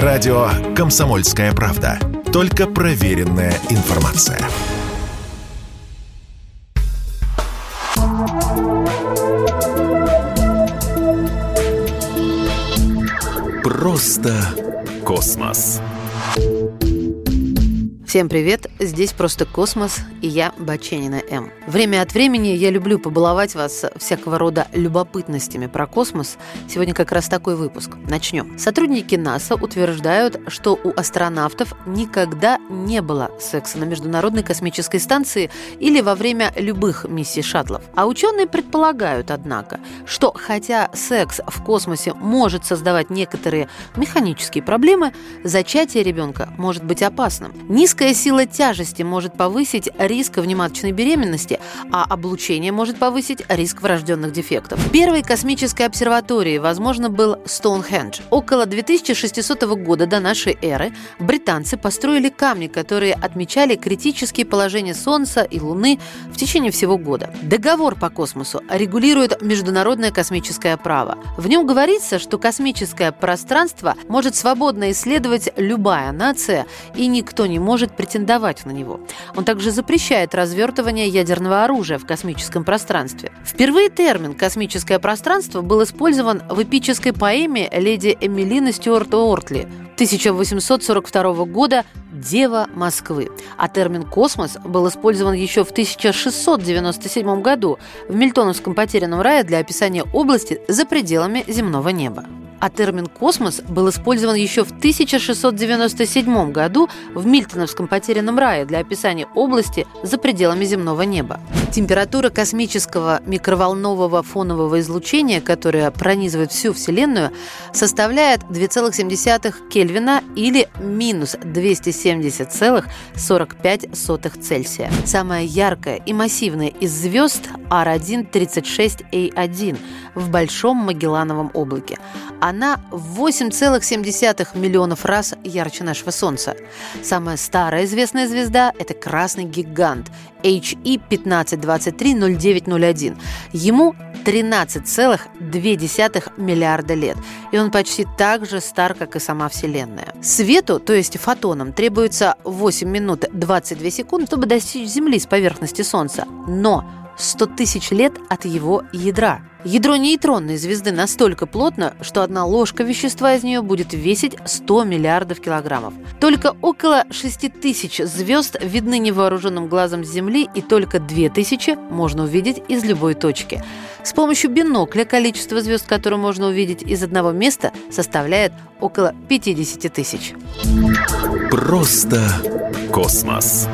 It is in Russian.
Радио «Комсомольская правда». Только проверенная информация. Просто космос. Всем привет! Здесь просто космос, и я Баченина М. Время от времени я люблю побаловать вас всякого рода любопытностями про космос. Сегодня как раз такой выпуск. Начнем. Сотрудники НАСА утверждают, что у астронавтов никогда не было секса на Международной космической станции или во время любых миссий шаттлов. А ученые предполагают, однако, что хотя секс в космосе может создавать некоторые механические проблемы, зачатие ребенка может быть опасным. Низкая Низкая сила тяжести может повысить риск внематочной беременности, а облучение может повысить риск врожденных дефектов. Первой космической обсерваторией, возможно, был Стоунхендж. Около 2600 года до нашей эры британцы построили камни, которые отмечали критические положения Солнца и Луны в течение всего года. Договор по космосу регулирует международное космическое право. В нем говорится, что космическое пространство может свободно исследовать любая нация, и никто не может претендовать на него. Он также запрещает развертывание ядерного оружия в космическом пространстве. Впервые термин «космическое пространство» был использован в эпической поэме леди Эмилины Стюарт Ортли 1842 года «Дева Москвы». А термин «космос» был использован еще в 1697 году в Мильтоновском потерянном рае для описания области за пределами земного неба а термин «космос» был использован еще в 1697 году в Мильтоновском потерянном рае для описания области за пределами земного неба. Температура космического микроволнового фонового излучения, которое пронизывает всю Вселенную, составляет 2,7 Кельвина или минус 270,45 Цельсия. Самая яркая и массивная из звезд R1-36A1 в Большом Магеллановом облаке. Она в 8,7 миллионов раз ярче нашего Солнца. Самая старая известная звезда – это красный гигант HE 15230901. Ему 13,2 миллиарда лет, и он почти так же стар, как и сама Вселенная. Свету, то есть фотонам, требуется 8 минут 22 секунд, чтобы достичь Земли с поверхности Солнца. Но 100 тысяч лет от его ядра. Ядро нейтронной звезды настолько плотно, что одна ложка вещества из нее будет весить 100 миллиардов килограммов. Только около 6 тысяч звезд видны невооруженным глазом с Земли, и только 2 тысячи можно увидеть из любой точки. С помощью бинокля количество звезд, которые можно увидеть из одного места, составляет около 50 тысяч. Просто космос.